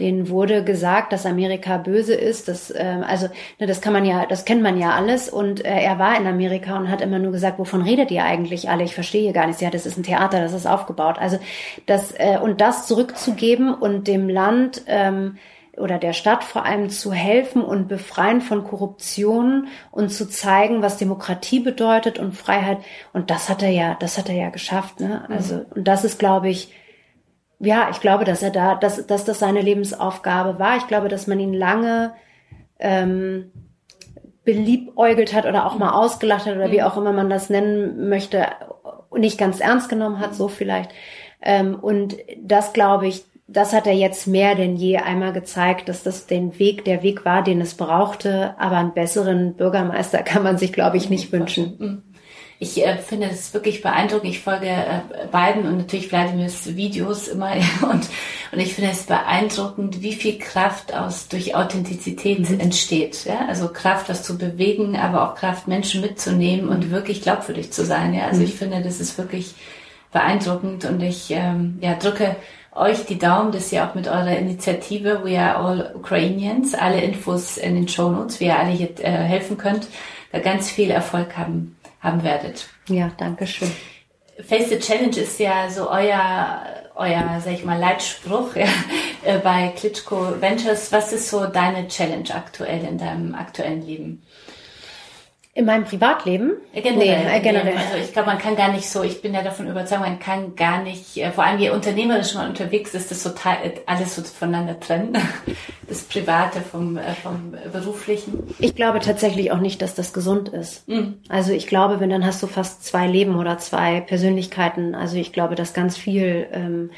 Denen wurde gesagt, dass Amerika böse ist. Das, äh, also, ne, das kann man ja, das kennt man ja alles. Und äh, er war in Amerika und hat immer nur gesagt, wovon redet ihr eigentlich alle? Ich verstehe gar nichts. Ja, das ist ein Theater, das ist aufgebaut. Also das, äh, und das zurückzugeben und dem Land ähm, oder der Stadt vor allem zu helfen und befreien von Korruption und zu zeigen, was Demokratie bedeutet und Freiheit. Und das hat er ja, das hat er ja geschafft. Ne? Also mhm. und das ist, glaube ich, ja, ich glaube, dass er da, dass, dass das seine Lebensaufgabe war. Ich glaube, dass man ihn lange ähm, beliebäugelt hat oder auch mal ausgelacht hat oder wie mhm. auch immer man das nennen möchte, nicht ganz ernst genommen hat, so vielleicht. Ähm, und das glaube ich, das hat er jetzt mehr denn je einmal gezeigt, dass das den Weg, der Weg war, den es brauchte. Aber einen besseren Bürgermeister kann man sich, glaube ich, nicht wünschen. Mhm. Ich äh, finde es wirklich beeindruckend. Ich folge äh, beiden und natürlich Wladimirs Videos immer und, und ich finde es beeindruckend, wie viel Kraft aus durch Authentizität mhm. entsteht. Ja? Also Kraft, was zu bewegen, aber auch Kraft, Menschen mitzunehmen und wirklich glaubwürdig zu sein. Ja? Also mhm. ich finde, das ist wirklich beeindruckend und ich ähm, ja, drücke euch die Daumen, dass ihr auch mit eurer Initiative We Are All Ukrainians, alle Infos in den Show Notes, wie ihr alle hier äh, helfen könnt, da ganz viel Erfolg haben, haben werdet. Ja, danke schön. Face the Challenge ist ja so euer, euer, sag ich mal, Leitspruch ja, äh, bei Klitschko Ventures. Was ist so deine Challenge aktuell in deinem aktuellen Leben? In meinem Privatleben? Generell. Nee, äh, generell. Also ich glaube, man kann gar nicht so, ich bin ja davon überzeugt, man kann gar nicht, äh, vor allem je unternehmerisch man unterwegs ist, das so alles so voneinander trennen. Das Private vom, äh, vom Beruflichen. Ich glaube tatsächlich auch nicht, dass das gesund ist. Mhm. Also ich glaube, wenn dann hast du fast zwei Leben oder zwei Persönlichkeiten. Also ich glaube, dass ganz viel ähm,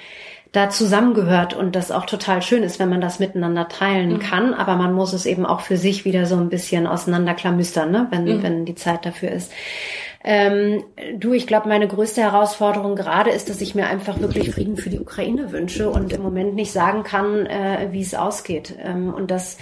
da zusammengehört und das auch total schön ist, wenn man das miteinander teilen mhm. kann. Aber man muss es eben auch für sich wieder so ein bisschen auseinanderklamüstern, ne? wenn, mhm. wenn die Zeit dafür ist. Ähm, du, ich glaube, meine größte Herausforderung gerade ist, dass ich mir einfach wirklich Frieden für die Ukraine wünsche und im Moment nicht sagen kann, äh, wie es ausgeht. Ähm, und das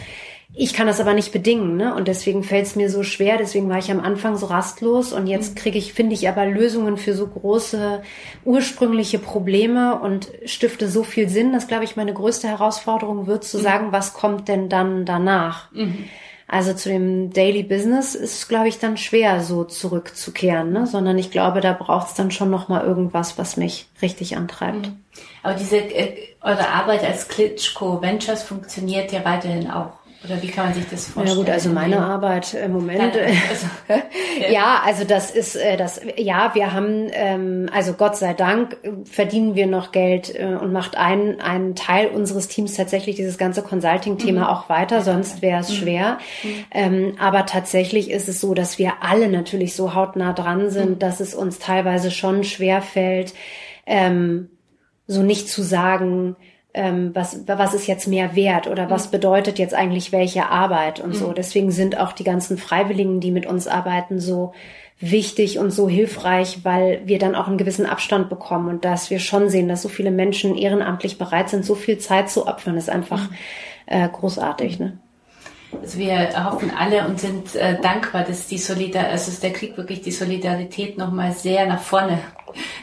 ich kann das aber nicht bedingen, ne? Und deswegen fällt es mir so schwer. Deswegen war ich am Anfang so rastlos und jetzt mhm. kriege ich, finde ich, aber Lösungen für so große ursprüngliche Probleme und stifte so viel Sinn. Das glaube ich meine größte Herausforderung wird zu mhm. sagen, was kommt denn dann danach? Mhm. Also zu dem Daily Business ist, glaube ich, dann schwer, so zurückzukehren, ne? sondern ich glaube, da braucht es dann schon noch mal irgendwas, was mich richtig antreibt. Mhm. Aber diese äh, eure Arbeit als Klitschko Ventures funktioniert ja weiterhin auch. Oder wie kann man sich das vorstellen? Ja gut, also meine Arbeit im Moment. Also, ja. also das ist äh, das. Ja, wir haben ähm, also Gott sei Dank verdienen wir noch Geld äh, und macht ein einen Teil unseres Teams tatsächlich dieses ganze Consulting-Thema mhm. auch weiter. Sonst wäre es mhm. schwer. Mhm. Ähm, aber tatsächlich ist es so, dass wir alle natürlich so hautnah dran sind, mhm. dass es uns teilweise schon schwer fällt, ähm, so nicht zu sagen ähm, was, was ist jetzt mehr wert oder was mhm. bedeutet jetzt eigentlich welche Arbeit und so. Mhm. Deswegen sind auch die ganzen Freiwilligen, die mit uns arbeiten, so wichtig und so hilfreich, weil wir dann auch einen gewissen Abstand bekommen und dass wir schon sehen, dass so viele Menschen ehrenamtlich bereit sind, so viel Zeit zu opfern, ist einfach mhm. äh, großartig. Ne? Also wir hoffen alle und sind äh, dankbar, dass die Solidar also dass der Krieg wirklich die Solidarität nochmal sehr nach vorne,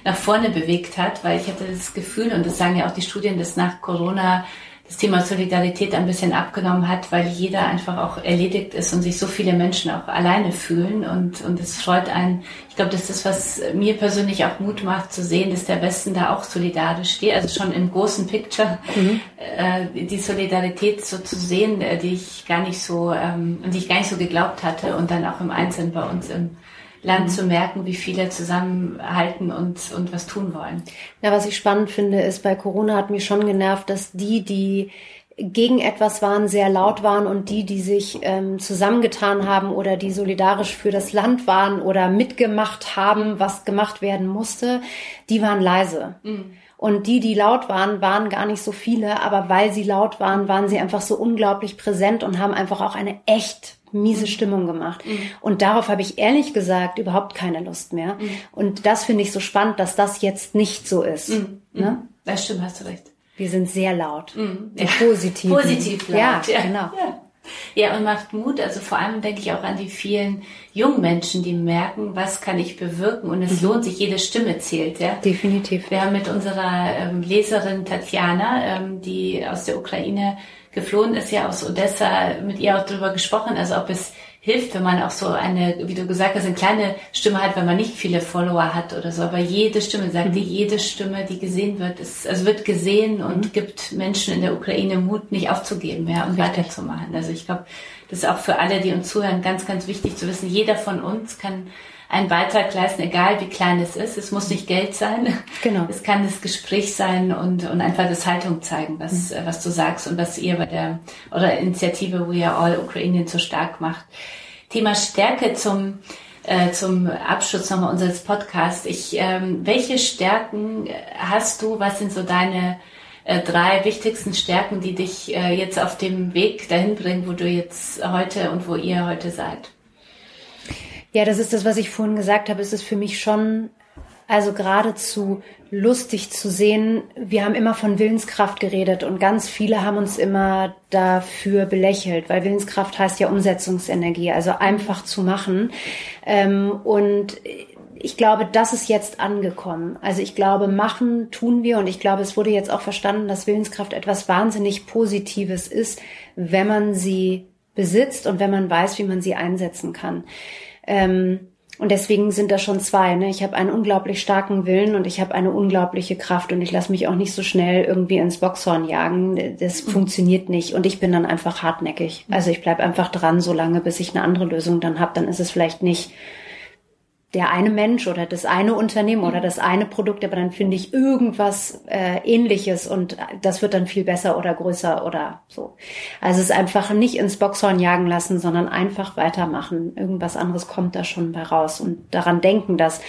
nach vorne bewegt hat, weil ich hatte das Gefühl, und das sagen ja auch die Studien, dass nach Corona das Thema Solidarität ein bisschen abgenommen hat, weil jeder einfach auch erledigt ist und sich so viele Menschen auch alleine fühlen und, und es freut einen. Ich glaube, das ist, was mir persönlich auch Mut macht, zu sehen, dass der Westen da auch solidarisch steht, also schon im großen Picture, mhm. äh, die Solidarität so zu sehen, äh, die ich gar nicht so, ähm, die ich gar nicht so geglaubt hatte und dann auch im Einzelnen bei uns im, Land mhm. zu merken, wie viele zusammenhalten und, und was tun wollen. Ja, was ich spannend finde, ist, bei Corona hat mich schon genervt, dass die, die gegen etwas waren, sehr laut waren und die, die sich ähm, zusammengetan haben oder die solidarisch für das Land waren oder mitgemacht haben, was gemacht werden musste, die waren leise. Mhm. Und die, die laut waren, waren gar nicht so viele, aber weil sie laut waren, waren sie einfach so unglaublich präsent und haben einfach auch eine echt miese mhm. Stimmung gemacht. Mhm. Und darauf habe ich ehrlich gesagt überhaupt keine Lust mehr. Mhm. Und das finde ich so spannend, dass das jetzt nicht so ist. Mhm. Ne? Das stimmt, hast du recht. Wir sind sehr laut. Mhm. Ja. Positiv. Positiv laut. Ja, ja. genau. Ja. Ja, und macht Mut. Also vor allem denke ich auch an die vielen jungen Menschen, die merken, was kann ich bewirken. Und es mhm. lohnt sich, jede Stimme zählt. Ja? Definitiv. Wir haben mit unserer ähm, Leserin Tatjana, ähm, die aus der Ukraine geflohen ist, ja aus Odessa, mit ihr auch darüber gesprochen, also ob es hilft, wenn man auch so eine, wie du gesagt hast, eine kleine Stimme hat, wenn man nicht viele Follower hat oder so. Aber jede Stimme, sagte mhm. jede Stimme, die gesehen wird, ist, also wird gesehen und mhm. gibt Menschen in der Ukraine Mut, nicht aufzugeben, ja, und Richtig. weiterzumachen. Also ich glaube, das ist auch für alle, die uns zuhören, ganz, ganz wichtig zu wissen. Jeder von uns kann einen Beitrag leisten, egal wie klein es ist. Es muss nicht Geld sein. Genau. Es kann das Gespräch sein und, und einfach das Haltung zeigen, was, mhm. was du sagst und was ihr bei der oder Initiative We Are All Ukrainian so stark macht. Thema Stärke zum, äh, zum Abschluss nochmal unseres Podcasts. Ich, ähm, welche Stärken hast du? Was sind so deine äh, drei wichtigsten Stärken, die dich äh, jetzt auf dem Weg dahin bringen, wo du jetzt heute und wo ihr heute seid? Ja, das ist das, was ich vorhin gesagt habe. Es ist für mich schon also geradezu lustig zu sehen. Wir haben immer von Willenskraft geredet und ganz viele haben uns immer dafür belächelt, weil Willenskraft heißt ja Umsetzungsenergie, also einfach zu machen. Ähm, und ich glaube, das ist jetzt angekommen. Also ich glaube, machen tun wir und ich glaube, es wurde jetzt auch verstanden, dass Willenskraft etwas wahnsinnig Positives ist, wenn man sie besitzt und wenn man weiß, wie man sie einsetzen kann. Ähm, und deswegen sind da schon zwei. Ne? Ich habe einen unglaublich starken Willen und ich habe eine unglaubliche Kraft und ich lasse mich auch nicht so schnell irgendwie ins Boxhorn jagen. Das mhm. funktioniert nicht und ich bin dann einfach hartnäckig. Also ich bleib einfach dran, so lange, bis ich eine andere Lösung dann habe. Dann ist es vielleicht nicht der eine Mensch oder das eine Unternehmen oder das eine Produkt, aber dann finde ich irgendwas äh, ähnliches und das wird dann viel besser oder größer oder so. Also es einfach nicht ins Boxhorn jagen lassen, sondern einfach weitermachen. Irgendwas anderes kommt da schon bei raus und daran denken, dass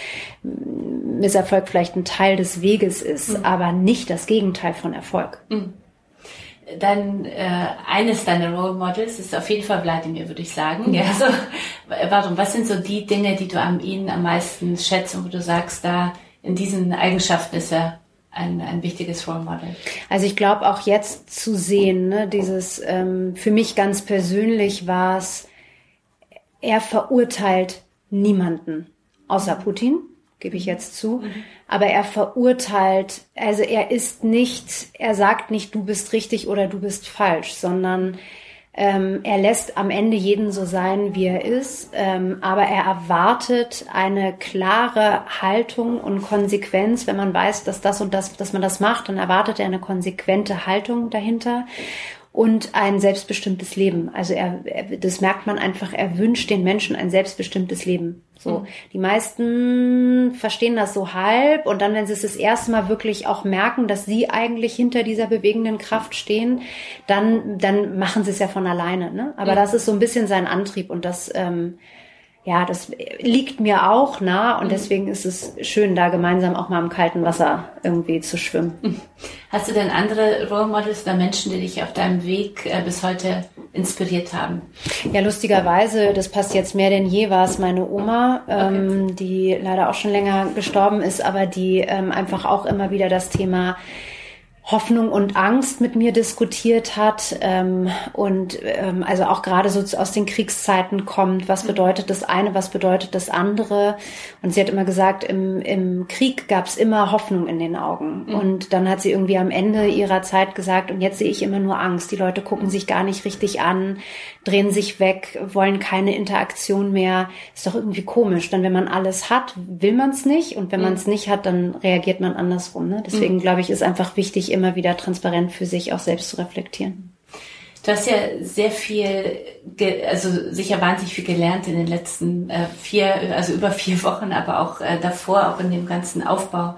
Misserfolg vielleicht ein Teil des Weges ist, mhm. aber nicht das Gegenteil von Erfolg. Mhm dann äh, eines deiner Role Models ist auf jeden Fall Wladimir, würde ich sagen. Ja. Also, warum? Was sind so die Dinge, die du an ihm am meisten schätzt und wo du sagst, da in diesen Eigenschaften ist er ein, ein wichtiges Role Model? Also ich glaube auch jetzt zu sehen, ne, dieses ähm, für mich ganz persönlich war es, er verurteilt niemanden außer Putin gebe ich jetzt zu. Mhm. Aber er verurteilt, also er ist nicht, er sagt nicht, du bist richtig oder du bist falsch, sondern ähm, er lässt am Ende jeden so sein, wie er ist, ähm, aber er erwartet eine klare Haltung und Konsequenz, wenn man weiß, dass das und das, dass man das macht, dann erwartet er eine konsequente Haltung dahinter und ein selbstbestimmtes Leben. Also er, er, das merkt man einfach, er wünscht den Menschen ein selbstbestimmtes Leben. So, mhm. die meisten verstehen das so halb und dann, wenn sie es das erste Mal wirklich auch merken, dass sie eigentlich hinter dieser bewegenden Kraft stehen, dann, dann machen sie es ja von alleine. Ne? Aber mhm. das ist so ein bisschen sein Antrieb und das ähm, ja, das liegt mir auch nah und mhm. deswegen ist es schön, da gemeinsam auch mal im kalten Wasser irgendwie zu schwimmen. Mhm. Hast du denn andere Role Models oder Menschen, die dich auf deinem Weg äh, bis heute inspiriert haben? Ja, lustigerweise, das passt jetzt mehr denn je, war es meine Oma, ähm, okay. die leider auch schon länger gestorben ist, aber die ähm, einfach auch immer wieder das Thema Hoffnung und Angst mit mir diskutiert hat ähm, und ähm, also auch gerade so aus den Kriegszeiten kommt, was bedeutet das eine, was bedeutet das andere. Und sie hat immer gesagt, im, im Krieg gab es immer Hoffnung in den Augen. Mhm. Und dann hat sie irgendwie am Ende ihrer Zeit gesagt, und jetzt sehe ich immer nur Angst. Die Leute gucken sich gar nicht richtig an, drehen sich weg, wollen keine Interaktion mehr. Ist doch irgendwie komisch. Dann, wenn man alles hat, will man es nicht. Und wenn mhm. man es nicht hat, dann reagiert man andersrum. Ne? Deswegen mhm. glaube ich, ist einfach wichtig, immer wieder transparent für sich auch selbst zu reflektieren. Du hast ja sehr viel, also sicher wahnsinnig viel gelernt in den letzten äh, vier, also über vier Wochen, aber auch äh, davor, auch in dem ganzen Aufbau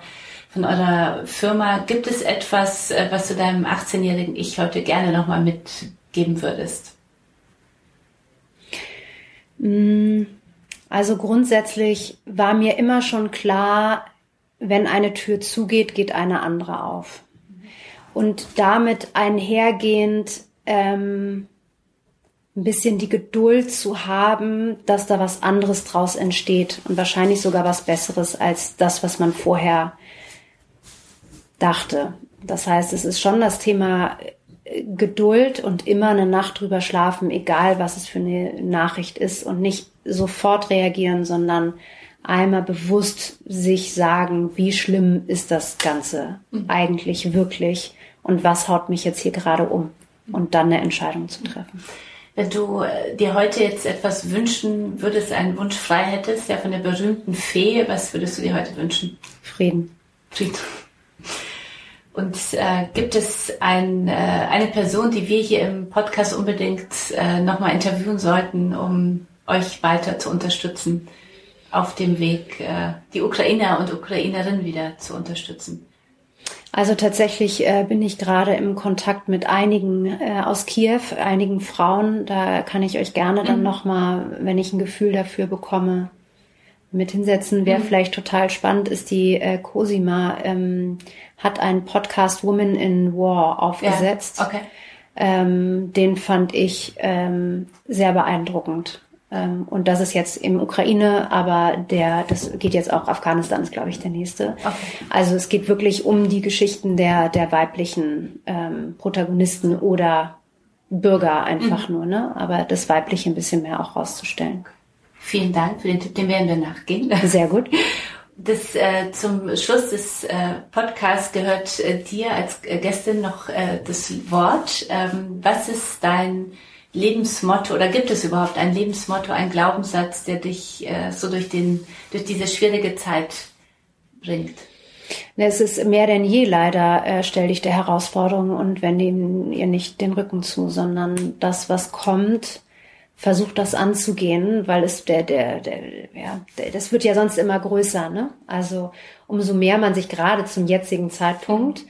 von eurer Firma. Gibt es etwas, äh, was du deinem 18-jährigen Ich heute gerne nochmal mitgeben würdest? Mm, also grundsätzlich war mir immer schon klar, wenn eine Tür zugeht, geht eine andere auf und damit einhergehend ähm, ein bisschen die Geduld zu haben, dass da was anderes draus entsteht und wahrscheinlich sogar was Besseres als das, was man vorher dachte. Das heißt, es ist schon das Thema äh, Geduld und immer eine Nacht drüber schlafen, egal was es für eine Nachricht ist und nicht sofort reagieren, sondern einmal bewusst sich sagen, wie schlimm ist das Ganze mhm. eigentlich wirklich und was haut mich jetzt hier gerade um und dann eine Entscheidung zu treffen. Wenn du äh, dir heute jetzt etwas wünschen würdest, einen Wunsch frei hättest, ja von der berühmten Fee, was würdest du dir heute wünschen? Frieden. Frieden. Und äh, gibt es ein, äh, eine Person, die wir hier im Podcast unbedingt äh, nochmal interviewen sollten, um euch weiter zu unterstützen auf dem Weg, äh, die Ukrainer und Ukrainerinnen wieder zu unterstützen? Also tatsächlich äh, bin ich gerade im Kontakt mit einigen äh, aus Kiew, einigen Frauen. Da kann ich euch gerne dann mhm. nochmal, wenn ich ein Gefühl dafür bekomme, mit hinsetzen. Wer mhm. vielleicht total spannend ist, die äh, Cosima ähm, hat einen Podcast Women in War aufgesetzt. Ja. Okay. Ähm, den fand ich ähm, sehr beeindruckend. Ähm, und das ist jetzt im Ukraine, aber der, das geht jetzt auch Afghanistan, ist glaube ich der nächste. Okay. Also es geht wirklich um die Geschichten der, der weiblichen ähm, Protagonisten oder Bürger einfach mhm. nur, ne? Aber das Weibliche ein bisschen mehr auch rauszustellen. Vielen Dank für den Tipp, den werden wir nachgehen. Sehr gut. Das, äh, zum Schluss des äh, Podcasts gehört äh, dir als äh, Gästin noch äh, das Wort. Ähm, was ist dein Lebensmotto oder gibt es überhaupt ein Lebensmotto, ein Glaubenssatz, der dich äh, so durch, den, durch diese schwierige Zeit bringt? Es ist mehr denn je leider, äh, stell dich der Herausforderung und wende ihr nicht den Rücken zu, sondern das, was kommt, versucht das anzugehen, weil es der, der, der, ja, der, das wird ja sonst immer größer, ne? Also umso mehr man sich gerade zum jetzigen Zeitpunkt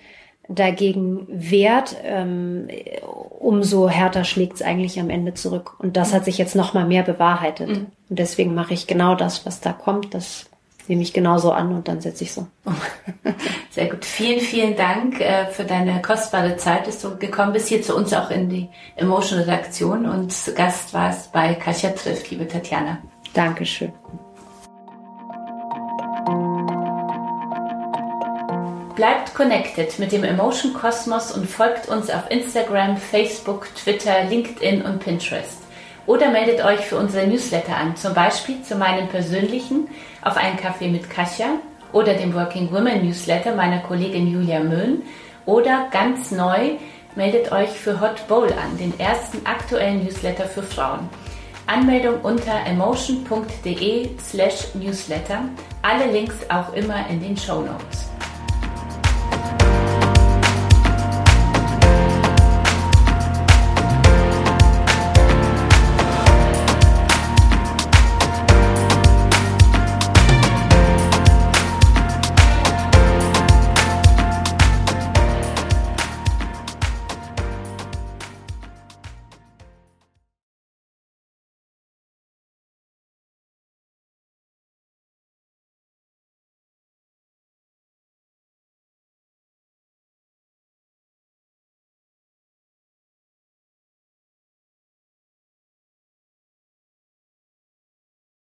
dagegen wehrt, ähm, umso härter schlägt es eigentlich am Ende zurück. Und das hat sich jetzt noch mal mehr bewahrheitet. Mhm. Und deswegen mache ich genau das, was da kommt. Das nehme ich genauso an und dann setze ich so. Sehr gut. Vielen, vielen Dank äh, für deine kostbare Zeit, dass du gekommen bist hier zu uns auch in die Emotion Redaktion und Gast warst bei Kasia trifft, liebe Tatjana. Dankeschön. Bleibt connected mit dem Emotion Kosmos und folgt uns auf Instagram, Facebook, Twitter, LinkedIn und Pinterest. Oder meldet euch für unsere Newsletter an, zum Beispiel zu meinem persönlichen auf einen Kaffee mit Kasia oder dem Working Women Newsletter meiner Kollegin Julia Möhn oder ganz neu meldet euch für Hot Bowl an, den ersten aktuellen Newsletter für Frauen. Anmeldung unter emotion.de slash newsletter. Alle Links auch immer in den Show Notes.